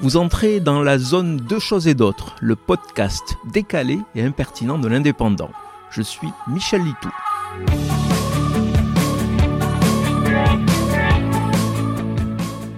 Vous entrez dans la zone Deux choses et d'autres, le podcast décalé et impertinent de l'indépendant. Je suis Michel Litou.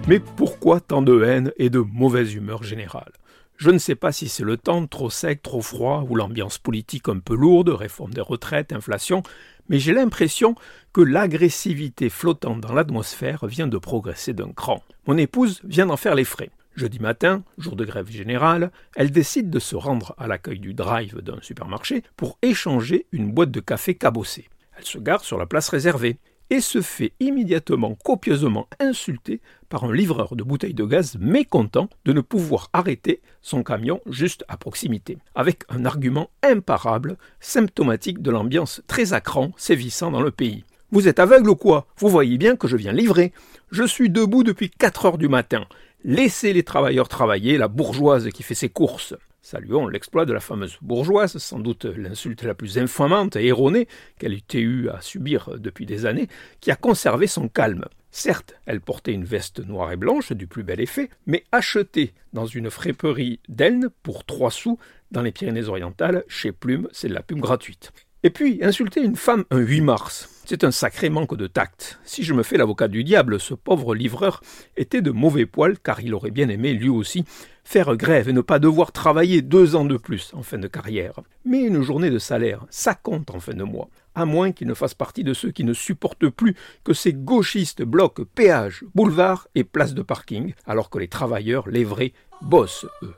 Mais pourquoi tant de haine et de mauvaise humeur générale? Je ne sais pas si c'est le temps trop sec, trop froid, ou l'ambiance politique un peu lourde, réforme des retraites, inflation, mais j'ai l'impression que l'agressivité flottante dans l'atmosphère vient de progresser d'un cran. Mon épouse vient d'en faire les frais. Jeudi matin, jour de grève générale, elle décide de se rendre à l'accueil du drive d'un supermarché pour échanger une boîte de café cabossée. Elle se gare sur la place réservée et se fait immédiatement copieusement insulter par un livreur de bouteilles de gaz mécontent de ne pouvoir arrêter son camion juste à proximité, avec un argument imparable, symptomatique de l'ambiance très à sévissant dans le pays. Vous êtes aveugle ou quoi? Vous voyez bien que je viens livrer. Je suis debout depuis 4 heures du matin. Laissez les travailleurs travailler, la bourgeoise qui fait ses courses. Saluons l'exploit de la fameuse bourgeoise, sans doute l'insulte la plus infamante et erronée qu'elle ait eu à subir depuis des années, qui a conservé son calme. Certes, elle portait une veste noire et blanche du plus bel effet, mais achetée dans une frépperie d'Elne pour trois sous dans les Pyrénées-Orientales, chez Plume, c'est de la pub gratuite. Et puis, insulter une femme un 8 mars, c'est un sacré manque de tact. Si je me fais l'avocat du diable, ce pauvre livreur était de mauvais poil, car il aurait bien aimé, lui aussi, faire grève et ne pas devoir travailler deux ans de plus en fin de carrière. Mais une journée de salaire, ça compte en fin de mois, à moins qu'il ne fasse partie de ceux qui ne supportent plus que ces gauchistes bloquent péage, boulevard et place de parking, alors que les travailleurs, les vrais, bossent, eux.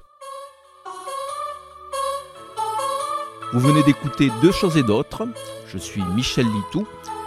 Vous venez d'écouter Deux choses et d'autres. Je suis Michel Litou.